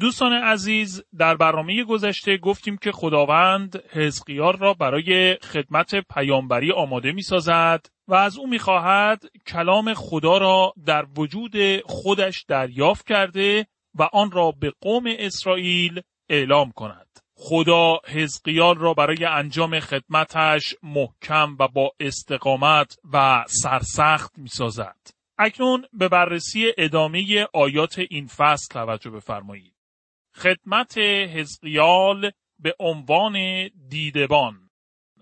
دوستان عزیز در برنامه گذشته گفتیم که خداوند حزقیال را برای خدمت پیامبری آماده می سازد و از او می خواهد کلام خدا را در وجود خودش دریافت کرده و آن را به قوم اسرائیل اعلام کند. خدا حزقیال را برای انجام خدمتش محکم و با استقامت و سرسخت می سازد. اکنون به بررسی ادامه آیات این فصل توجه بفرمایید. خدمت حزقیال به عنوان دیدبان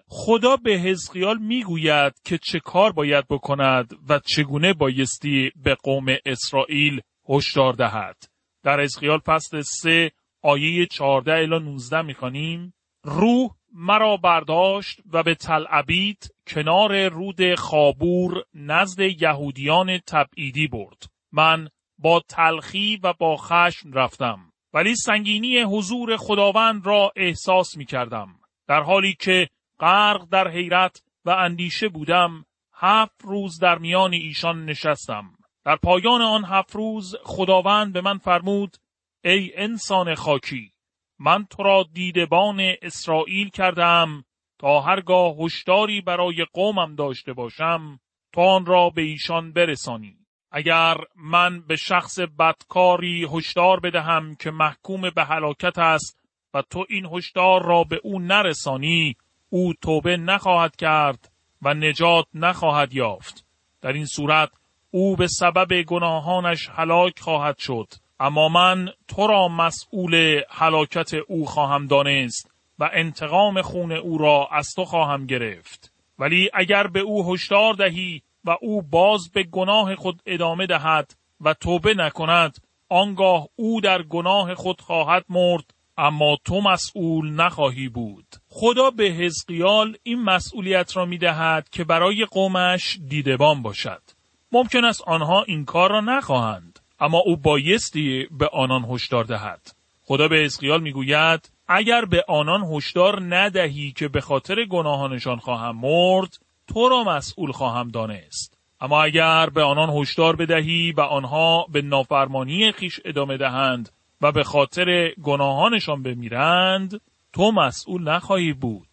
خدا به حزقیال می‌گوید که چه کار باید بکند و چگونه بایستی به قوم اسرائیل هشدار دهد. در حزقیال فصل 3 آیه 14 الی 19 می‌خوانیم روح مرا برداشت و به تلعبید کنار رود خابور نزد یهودیان تبعیدی برد. من با تلخی و با خشم رفتم. ولی سنگینی حضور خداوند را احساس می کردم. در حالی که غرق در حیرت و اندیشه بودم هفت روز در میان ایشان نشستم. در پایان آن هفت روز خداوند به من فرمود ای انسان خاکی من تو را دیدبان اسرائیل کردم تا هرگاه هشداری برای قومم داشته باشم تا آن را به ایشان برسانی اگر من به شخص بدکاری هشدار بدهم که محکوم به هلاکت است و تو این هشدار را به او نرسانی او توبه نخواهد کرد و نجات نخواهد یافت. در این صورت او به سبب گناهانش هلاک خواهد شد. اما من تو را مسئول هلاکت او خواهم دانست و انتقام خون او را از تو خواهم گرفت. ولی اگر به او هشدار دهی و او باز به گناه خود ادامه دهد و توبه نکند. آنگاه او در گناه خود خواهد مرد اما تو مسئول نخواهی بود. خدا به حزقیال این مسئولیت را می دهد که برای قومش دیدبان باشد. ممکن است آنها این کار را نخواهند اما او بایستی به آنان هشدار دهد. خدا به حزقیال می‌گوید اگر به آنان هشدار ندهی که به خاطر گناهانشان خواهم مرد تو را مسئول خواهم دانست. اما اگر به آنان هشدار بدهی و آنها به نافرمانی خیش ادامه دهند و به خاطر گناهانشان بمیرند تو مسئول نخواهی بود.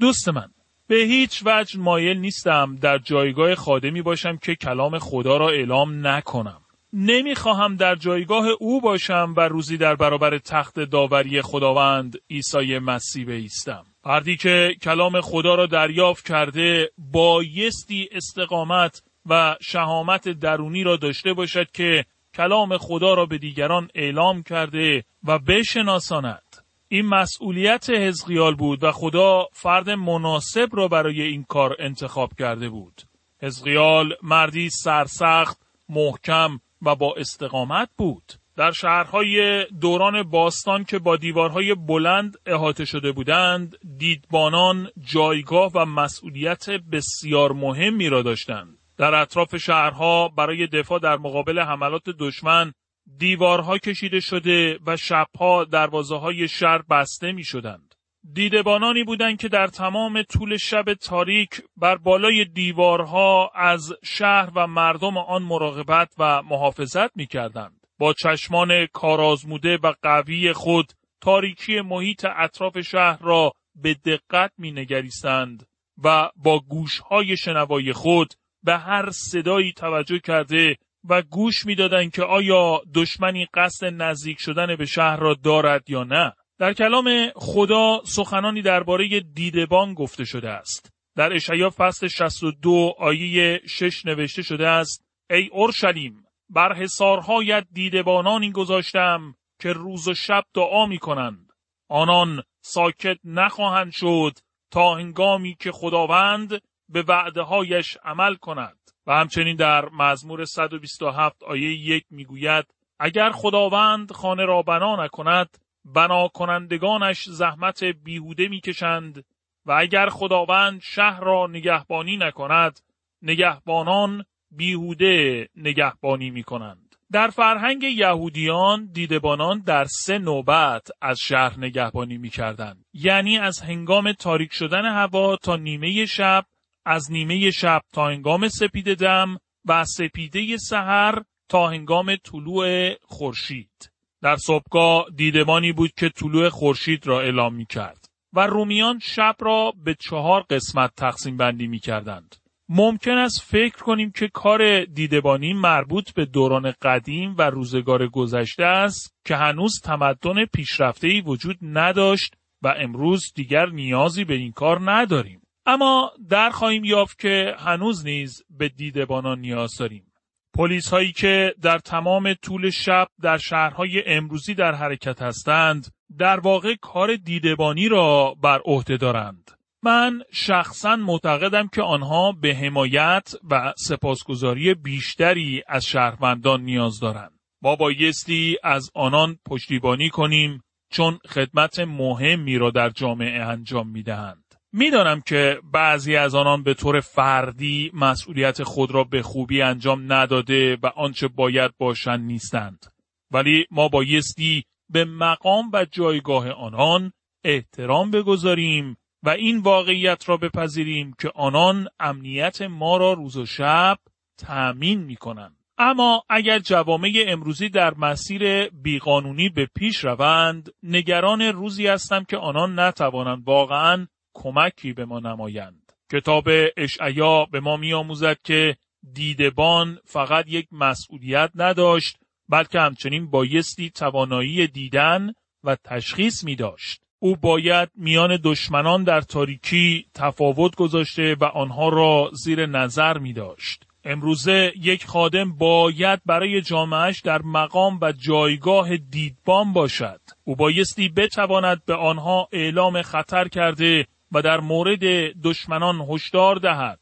دوست من به هیچ وجه مایل نیستم در جایگاه خادمی باشم که کلام خدا را اعلام نکنم. نمی‌خواهم در جایگاه او باشم و روزی در برابر تخت داوری خداوند عیسی مسیح بایستم فردی که کلام خدا را دریافت کرده بایستی استقامت و شهامت درونی را داشته باشد که کلام خدا را به دیگران اعلام کرده و بشناساند. این مسئولیت حزقیال بود و خدا فرد مناسب را برای این کار انتخاب کرده بود. حزقیال مردی سرسخت، محکم و با استقامت بود. در شهرهای دوران باستان که با دیوارهای بلند احاطه شده بودند دیدبانان جایگاه و مسئولیت بسیار مهمی را داشتند در اطراف شهرها برای دفاع در مقابل حملات دشمن دیوارها کشیده شده و شبها دروازه های شهر بسته می شدند. دیدبانانی بودند که در تمام طول شب تاریک بر بالای دیوارها از شهر و مردم آن مراقبت و محافظت می کردند. با چشمان کارازموده و قوی خود تاریکی محیط اطراف شهر را به دقت می نگریستند و با گوشهای شنوای خود به هر صدایی توجه کرده و گوش می‌دادند که آیا دشمنی قصد نزدیک شدن به شهر را دارد یا نه. در کلام خدا سخنانی درباره دیدبان گفته شده است. در اشعیا فصل 62 آیه 6 نوشته شده است ای اورشلیم بر حسارهایت دیدبانانی گذاشتم که روز و شب دعا می کنند. آنان ساکت نخواهند شد تا هنگامی که خداوند به وعده هایش عمل کند. و همچنین در مزمور 127 آیه یک می‌گوید اگر خداوند خانه را بنا نکند بنا کنندگانش زحمت بیهوده می‌کشند و اگر خداوند شهر را نگهبانی نکند نگهبانان بیهوده نگهبانی می کنند. در فرهنگ یهودیان دیدبانان در سه نوبت از شهر نگهبانی می کردند. یعنی از هنگام تاریک شدن هوا تا نیمه شب، از نیمه شب تا هنگام سپیده دم و سپیده سحر تا هنگام طلوع خورشید. در صبحگاه دیدبانی بود که طلوع خورشید را اعلام می کرد و رومیان شب را به چهار قسمت تقسیم بندی می کردند. ممکن است فکر کنیم که کار دیدبانی مربوط به دوران قدیم و روزگار گذشته است که هنوز تمدن پیشرفته‌ای وجود نداشت و امروز دیگر نیازی به این کار نداریم. اما در خواهیم یافت که هنوز نیز به دیدبانان نیاز داریم. پلیس هایی که در تمام طول شب در شهرهای امروزی در حرکت هستند در واقع کار دیدبانی را بر عهده دارند. من شخصا معتقدم که آنها به حمایت و سپاسگزاری بیشتری از شهروندان نیاز دارند. ما بایستی از آنان پشتیبانی کنیم چون خدمت مهمی را در جامعه انجام می دهند. می‌دانم که بعضی از آنان به طور فردی مسئولیت خود را به خوبی انجام نداده و آنچه باید باشند نیستند. ولی ما بایستی به مقام و جایگاه آنان احترام بگذاریم و این واقعیت را بپذیریم که آنان امنیت ما را روز و شب تأمین می کنند. اما اگر جوامع امروزی در مسیر بیقانونی به پیش روند نگران روزی هستم که آنان نتوانند واقعا کمکی به ما نمایند. کتاب اشعیا به ما میآموزد که دیدبان فقط یک مسئولیت نداشت بلکه همچنین بایستی توانایی دیدن و تشخیص می داشت. او باید میان دشمنان در تاریکی تفاوت گذاشته و آنها را زیر نظر می داشت. امروزه یک خادم باید برای جامعش در مقام و جایگاه دیدبان باشد. او بایستی بتواند به آنها اعلام خطر کرده و در مورد دشمنان هشدار دهد.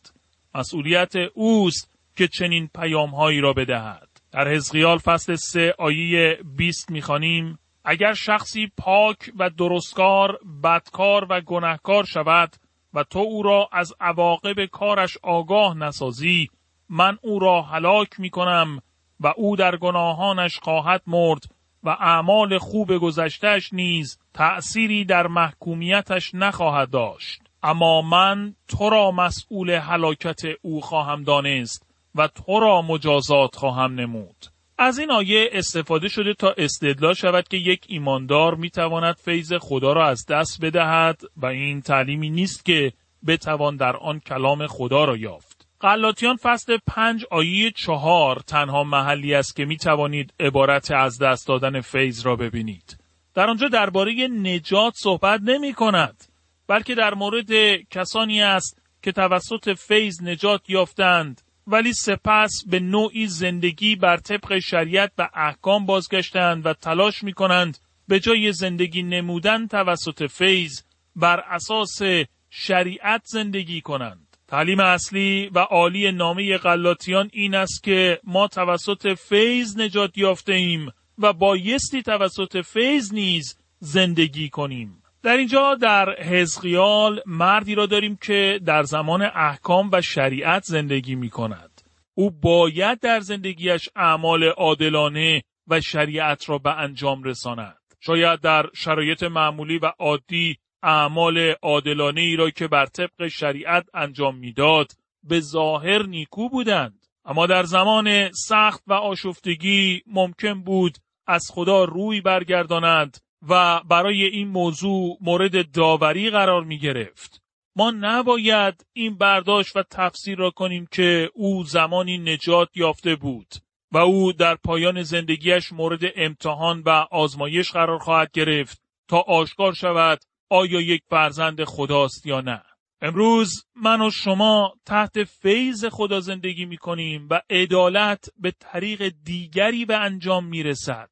مسئولیت اوست که چنین پیامهایی را بدهد. در حزقیال فصل 3 آیه 20 می‌خوانیم اگر شخصی پاک و درستکار بدکار و گنهکار شود و تو او را از عواقب کارش آگاه نسازی من او را هلاک می کنم و او در گناهانش خواهد مرد و اعمال خوب گذشتش نیز تأثیری در محکومیتش نخواهد داشت. اما من تو را مسئول هلاکت او خواهم دانست و تو را مجازات خواهم نمود. از این آیه استفاده شده تا استدلال شود که یک ایماندار می تواند فیض خدا را از دست بدهد و این تعلیمی نیست که بتوان در آن کلام خدا را یافت. قلاتیان فصل پنج آیه چهار تنها محلی است که می توانید عبارت از دست دادن فیض را ببینید. در آنجا درباره نجات صحبت نمی کند بلکه در مورد کسانی است که توسط فیض نجات یافتند ولی سپس به نوعی زندگی بر طبق شریعت و احکام بازگشتند و تلاش می کنند به جای زندگی نمودن توسط فیض بر اساس شریعت زندگی کنند. تعلیم اصلی و عالی نامه غلاطیان این است که ما توسط فیض نجات یافته ایم و بایستی توسط فیض نیز زندگی کنیم. در اینجا در حزقیال مردی را داریم که در زمان احکام و شریعت زندگی می کند. او باید در زندگیش اعمال عادلانه و شریعت را به انجام رساند. شاید در شرایط معمولی و عادی اعمال عادلانه ای را که بر طبق شریعت انجام می‌داد به ظاهر نیکو بودند اما در زمان سخت و آشفتگی ممکن بود از خدا روی برگردانند و برای این موضوع مورد داوری قرار می گرفت. ما نباید این برداشت و تفسیر را کنیم که او زمانی نجات یافته بود و او در پایان زندگیش مورد امتحان و آزمایش قرار خواهد گرفت تا آشکار شود آیا یک فرزند خداست یا نه. امروز من و شما تحت فیض خدا زندگی می کنیم و عدالت به طریق دیگری به انجام می رسد.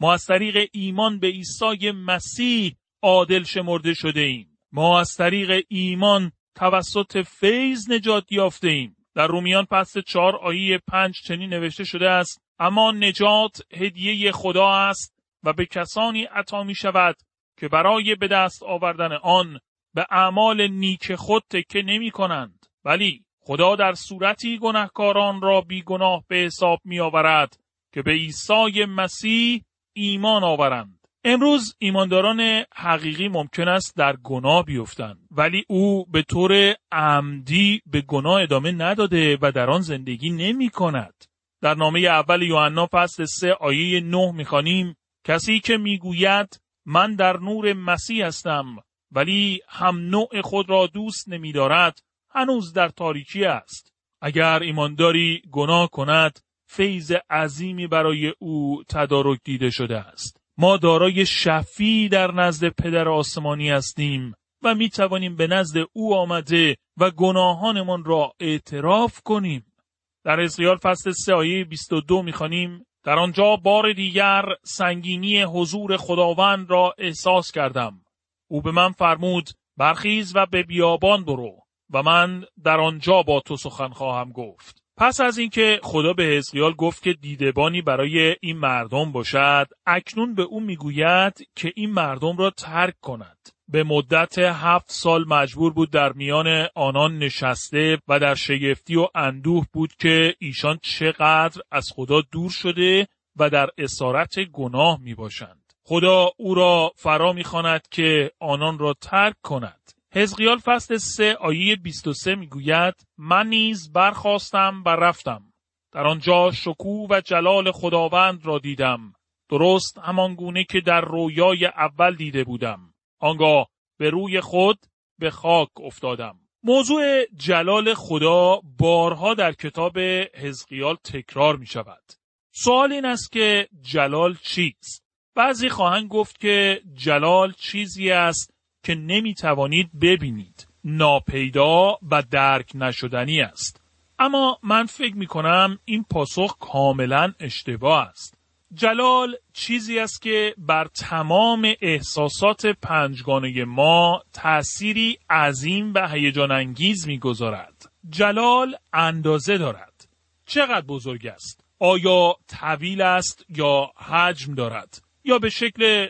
ما از طریق ایمان به عیسی مسیح عادل شمرده شده ایم. ما از طریق ایمان توسط فیض نجات یافته ایم. در رومیان پس چهار آیه پنج چنین نوشته شده است اما نجات هدیه خدا است و به کسانی عطا می شود که برای به دست آوردن آن به اعمال نیک خود تکه نمی کنند ولی خدا در صورتی گناهکاران را بیگناه به حساب می آورد که به عیسی مسیح ایمان آورند. امروز ایمانداران حقیقی ممکن است در گناه بیفتند ولی او به طور عمدی به گناه ادامه نداده و در آن زندگی نمی کند. در نامه اول یوحنا فصل 3 آیه 9 می‌خوانیم کسی که می‌گوید من در نور مسیح هستم ولی هم نوع خود را دوست نمیدارد هنوز در تاریکی است اگر ایمانداری گناه کند فیض عظیمی برای او تدارک دیده شده است ما دارای شفی در نزد پدر آسمانی هستیم و می توانیم به نزد او آمده و گناهانمان را اعتراف کنیم در اسیال فصل 3 آیه 22 می‌خوانیم در آنجا بار دیگر سنگینی حضور خداوند را احساس کردم. او به من فرمود برخیز و به بیابان برو و من در آنجا با تو سخن خواهم گفت. پس از اینکه خدا به حزقیال گفت که دیدبانی برای این مردم باشد، اکنون به او می‌گوید که این مردم را ترک کند. به مدت هفت سال مجبور بود در میان آنان نشسته و در شگفتی و اندوه بود که ایشان چقدر از خدا دور شده و در اسارت گناه می باشند. خدا او را فرا می‌خواند که آنان را ترک کند. حزقیال فصل 3 آیه 23 می‌گوید من نیز برخواستم و رفتم. در آنجا شکوه و جلال خداوند را دیدم. درست همان گونه که در رویای اول دیده بودم. آنگاه به روی خود به خاک افتادم. موضوع جلال خدا بارها در کتاب حزقیال تکرار می شود. سوال این است که جلال چیست؟ بعضی خواهند گفت که جلال چیزی است که نمی توانید ببینید. ناپیدا و درک نشدنی است. اما من فکر می کنم این پاسخ کاملا اشتباه است. جلال چیزی است که بر تمام احساسات پنجگانه ما تأثیری عظیم و هیجان انگیز می‌گذارد. جلال اندازه دارد. چقدر بزرگ است؟ آیا طویل است یا حجم دارد؟ یا به شکل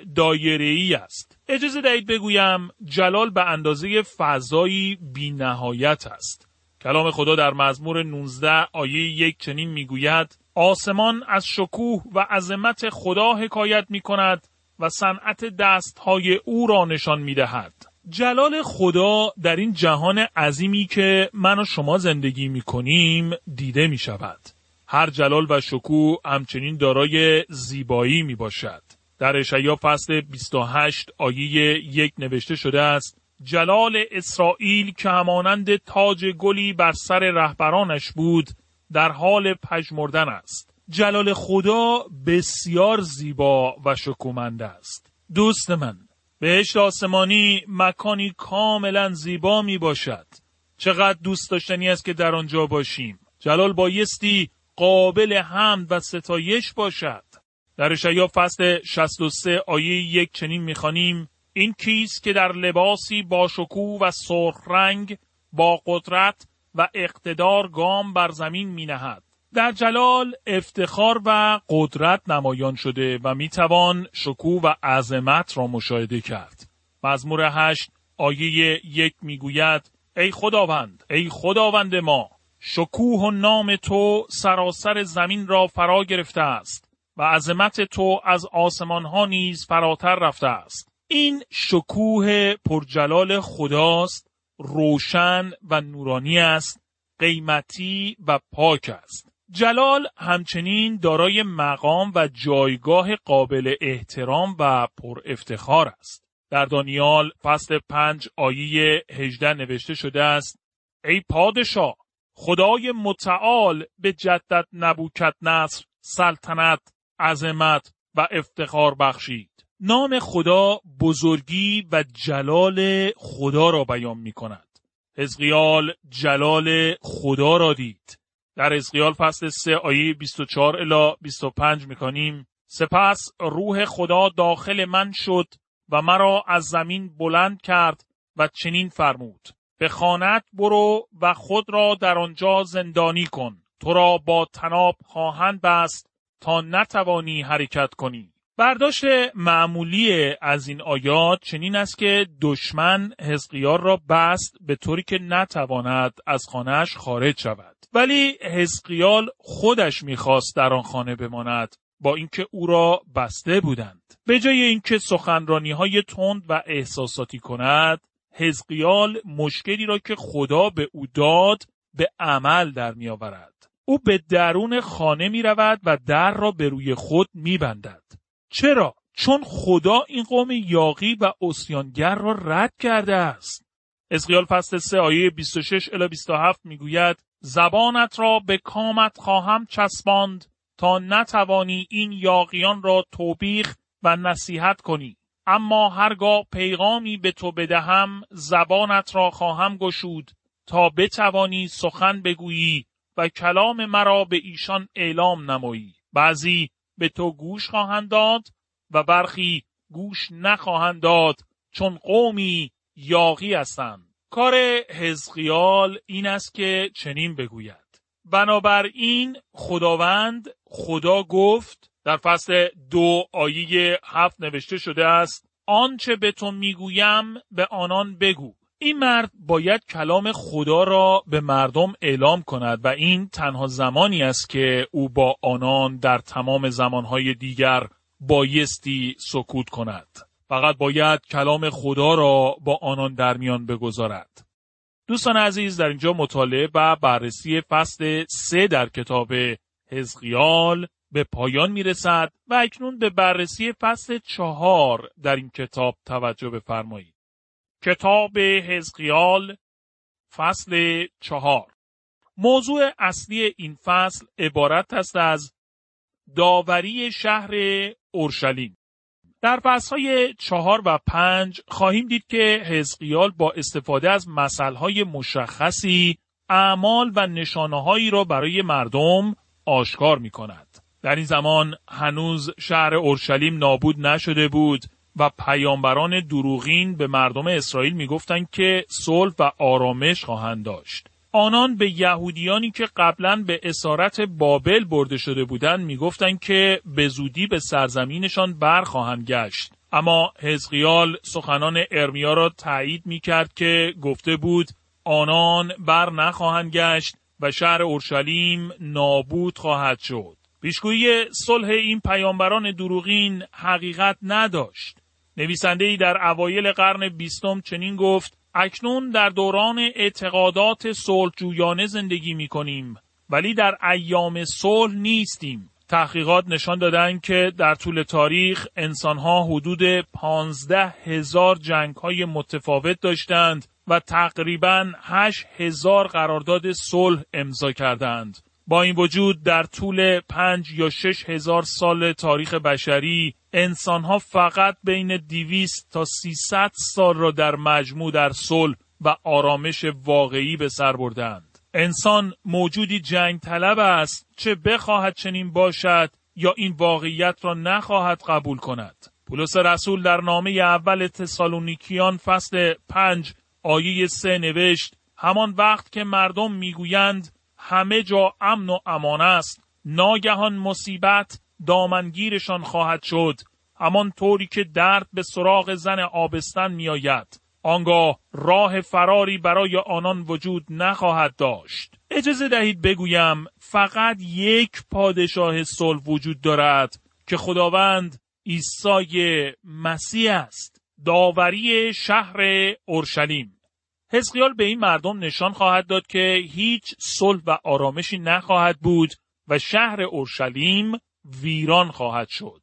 ای است؟ اجازه دهید بگویم جلال به اندازه فضایی بی نهایت است. کلام خدا در مزمور 19 آیه یک چنین می‌گوید آسمان از شکوه و عظمت خدا حکایت می کند و صنعت دستهای او را نشان می دهد. جلال خدا در این جهان عظیمی که من و شما زندگی می کنیم دیده می شود. هر جلال و شکوه همچنین دارای زیبایی می باشد. در اشعیا فصل 28 آیه یک نوشته شده است جلال اسرائیل که همانند تاج گلی بر سر رهبرانش بود در حال پژمردن است. جلال خدا بسیار زیبا و شکومنده است. دوست من، بهشت آسمانی مکانی کاملا زیبا می باشد. چقدر دوست داشتنی است که در آنجا باشیم. جلال بایستی قابل حمد و ستایش باشد. در اشعیا فصل 63 آیه یک چنین می‌خوانیم این کیست که در لباسی با شکوه و سرخ رنگ با قدرت و اقتدار گام بر زمین می نهد. در جلال افتخار و قدرت نمایان شده و می توان شکوه و عظمت را مشاهده کرد. مزمور هشت آیه یک می گوید ای خداوند ای خداوند ما شکوه و نام تو سراسر زمین را فرا گرفته است و عظمت تو از آسمان ها نیز فراتر رفته است. این شکوه پرجلال خداست روشن و نورانی است قیمتی و پاک است جلال همچنین دارای مقام و جایگاه قابل احترام و پر افتخار است در دانیال فصل پنج آیه هجده نوشته شده است ای پادشاه خدای متعال به جدت نبوکت نصر سلطنت عظمت و افتخار بخشید نام خدا بزرگی و جلال خدا را بیان می کند. حزقیال جلال خدا را دید. در حزقیال فصل 3 آیه 24 الی 25 می‌کنیم سپس روح خدا داخل من شد و مرا از زمین بلند کرد و چنین فرمود به خانت برو و خود را در آنجا زندانی کن تو را با تناب خواهند بست تا نتوانی حرکت کنی برداشت معمولی از این آیات چنین است که دشمن حزقیار را بست به طوری که نتواند از خانهش خارج شود. ولی حزقیال خودش می‌خواست در آن خانه بماند با اینکه او را بسته بودند. به جای اینکه سخنرانی های تند و احساساتی کند، حزقیال مشکلی را که خدا به او داد به عمل در می آورد. او به درون خانه می رود و در را به روی خود می بندد. چرا؟ چون خدا این قوم یاقی و اسیانگر را رد کرده است. اسقیال فصل 3 آیه 26 الی 27 می‌گوید زبانت را به کامت خواهم چسباند تا نتوانی این یاقیان را توبیخ و نصیحت کنی اما هرگاه پیغامی به تو بدهم زبانت را خواهم گشود تا بتوانی سخن بگویی و کلام مرا به ایشان اعلام نمایی. بعضی به تو گوش خواهند داد و برخی گوش نخواهند داد چون قومی یاقی هستند. کار حزقیال این است که چنین بگوید. بنابراین خداوند خدا گفت در فصل دو آیه هفت نوشته شده است آنچه به تو می‌گویم به آنان بگو. این مرد باید کلام خدا را به مردم اعلام کند و این تنها زمانی است که او با آنان در تمام زمانهای دیگر بایستی سکوت کند. فقط باید کلام خدا را با آنان در میان بگذارد. دوستان عزیز در اینجا مطالعه و بررسی فصل سه در کتاب حزقیال به پایان می رسد و اکنون به بررسی فصل چهار در این کتاب توجه بفرمایید. کتاب حزقیال فصل چهار موضوع اصلی این فصل عبارت است از داوری شهر اورشلیم در فصلهای چهار و پنج خواهیم دید که حزقیال با استفاده از مسئله مشخصی اعمال و نشانههایی را برای مردم آشکار می کند. در این زمان هنوز شهر اورشلیم نابود نشده بود و پیامبران دروغین به مردم اسرائیل می‌گفتند که صلح و آرامش خواهند داشت. آنان به یهودیانی که قبلا به اسارت بابل برده شده بودند می‌گفتند که به زودی به سرزمینشان برخواهند گشت. اما حزقیال سخنان ارمیا را تایید می کرد که گفته بود آنان بر نخواهند گشت و شهر اورشلیم نابود خواهد شد. پیشگویی صلح این پیامبران دروغین حقیقت نداشت. نویسنده ای در اوایل قرن بیستم چنین گفت اکنون در دوران اعتقادات صلحجویانه زندگی می کنیم ولی در ایام صلح نیستیم. تحقیقات نشان دادند که در طول تاریخ انسانها حدود پانزده هزار جنگ های متفاوت داشتند و تقریبا هشت هزار قرارداد صلح امضا کردند. با این وجود در طول پنج یا شش هزار سال تاریخ بشری انسانها فقط بین دیویست تا سیصد سال را در مجموع در صلح و آرامش واقعی به سر بردند. انسان موجودی جنگ طلب است چه بخواهد چنین باشد یا این واقعیت را نخواهد قبول کند. پولس رسول در نامه اول تسالونیکیان فصل پنج آیه سه نوشت همان وقت که مردم می‌گویند همه جا امن و امان است. ناگهان مصیبت دامنگیرشان خواهد شد. همان طوری که درد به سراغ زن آبستن میآید. آنگاه راه فراری برای آنان وجود نخواهد داشت. اجازه دهید بگویم فقط یک پادشاه صلح وجود دارد که خداوند عیسی مسیح است. داوری شهر اورشلیم. حزقیال به این مردم نشان خواهد داد که هیچ صلح و آرامشی نخواهد بود و شهر اورشلیم ویران خواهد شد.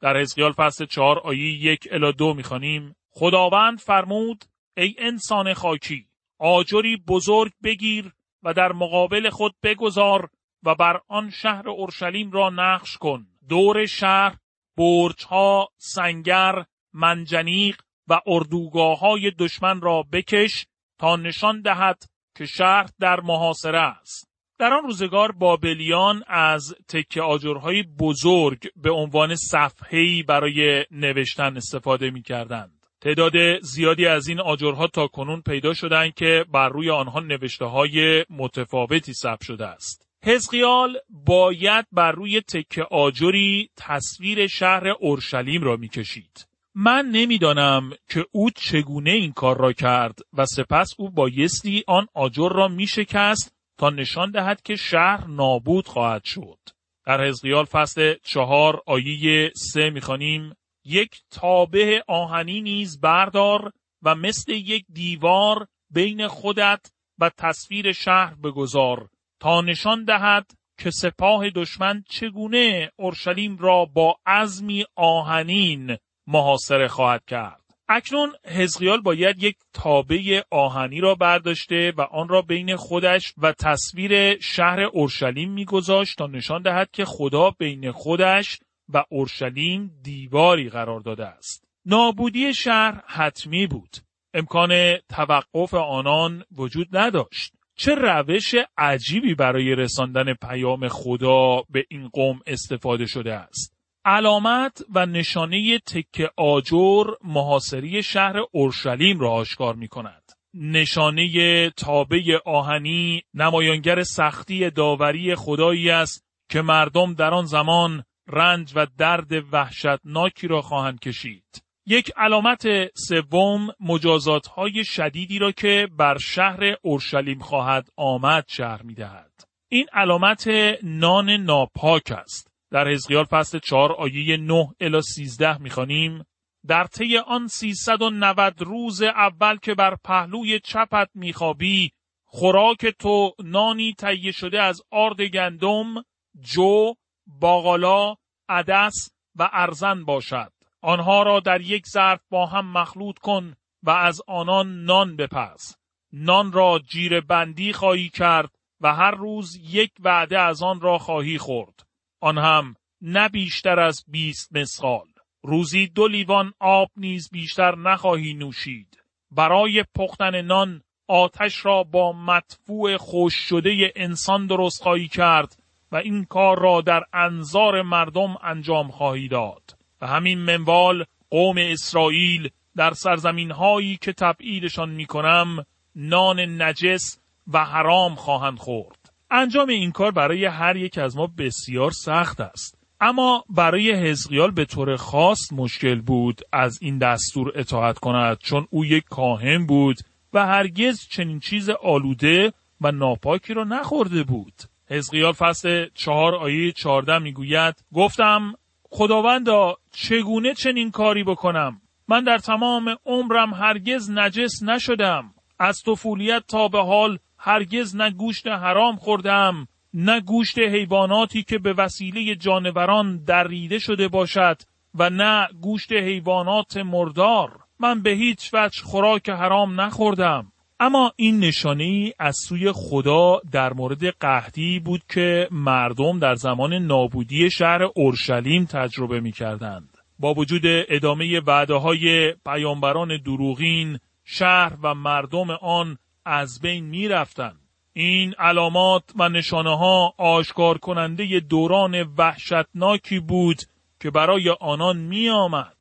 در حزقیال فصل چهار آیه یک الا دو می‌خوانیم خداوند فرمود ای انسان خاکی آجری بزرگ بگیر و در مقابل خود بگذار و بر آن شهر اورشلیم را نقش کن دور شهر برجها سنگر منجنیق و اردوگاه های دشمن را بکش تا نشان دهد که شهر در محاصره است. در آن روزگار بابلیان از تکه آجرهای بزرگ به عنوان صفحه‌ای برای نوشتن استفاده می کردند. تعداد زیادی از این آجرها تا کنون پیدا شدند که بر روی آنها نوشته های متفاوتی ثبت شده است. حزقیال باید بر روی تکه آجری تصویر شهر اورشلیم را می‌کشید. من نمی‌دانم که او چگونه این کار را کرد و سپس او بایستی آن آجر را میشکست تا نشان دهد که شهر نابود خواهد شد. در حزقیال فصل چهار آیه سه می‌خوانیم یک تابه آهنی نیز بردار و مثل یک دیوار بین خودت و تصویر شهر بگذار تا نشان دهد که سپاه دشمن چگونه اورشلیم را با عزمی آهنین محاصره خواهد کرد. اکنون حزقیال باید یک تابه آهنی را برداشته و آن را بین خودش و تصویر شهر اورشلیم میگذاشت تا نشان دهد که خدا بین خودش و اورشلیم دیواری قرار داده است. نابودی شهر حتمی بود. امکان توقف آنان وجود نداشت. چه روش عجیبی برای رساندن پیام خدا به این قوم استفاده شده است. علامت و نشانه تکه آجر محاصری شهر اورشلیم را آشکار می کند. نشانه تابه آهنی نمایانگر سختی داوری خدایی است که مردم در آن زمان رنج و درد وحشتناکی را خواهند کشید. یک علامت سوم مجازات های شدیدی را که بر شهر اورشلیم خواهد آمد شهر می دهد. این علامت نان ناپاک است. در حزقیال فصل 4 آیه 9 الی 13 می‌خوانیم در طی آن 390 روز اول که بر پهلوی چپت میخوابی خوراک تو نانی تهیه شده از آرد گندم، جو، باقالا، عدس و ارزن باشد. آنها را در یک ظرف با هم مخلوط کن و از آنان نان بپز. نان را جیر بندی خواهی کرد و هر روز یک وعده از آن را خواهی خورد. آن هم نه بیشتر از بیست مسقال. روزی دو لیوان آب نیز بیشتر نخواهی نوشید. برای پختن نان آتش را با مدفوع خوش شده انسان درست خواهی کرد و این کار را در انظار مردم انجام خواهی داد. و همین منوال قوم اسرائیل در سرزمین هایی که تبعیدشان می کنم نان نجس و حرام خواهند خورد. انجام این کار برای هر یک از ما بسیار سخت است. اما برای حزقیال به طور خاص مشکل بود از این دستور اطاعت کند چون او یک کاهن بود و هرگز چنین چیز آلوده و ناپاکی را نخورده بود. حزقیال فصل چهار آیه چهارده می‌گوید گفتم خداوندا چگونه چنین کاری بکنم من در تمام عمرم هرگز نجس نشدم از طفولیت تا به حال هرگز نه گوشت حرام خوردم نه گوشت حیواناتی که به وسیله جانوران دریده شده باشد و نه گوشت حیوانات مردار من به هیچ وجه خوراک حرام نخوردم اما این نشانه ای از سوی خدا در مورد قحطی بود که مردم در زمان نابودی شهر اورشلیم تجربه می کردند. با وجود ادامه وعده های پیامبران دروغین شهر و مردم آن از بین می رفتن. این علامات و نشانه ها آشکار کننده دوران وحشتناکی بود که برای آنان می آمد.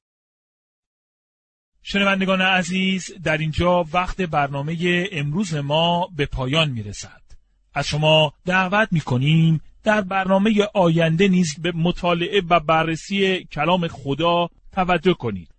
شنوندگان عزیز در اینجا وقت برنامه امروز ما به پایان می رسد. از شما دعوت می کنیم در برنامه آینده نیز به مطالعه و بررسی کلام خدا توجه کنید.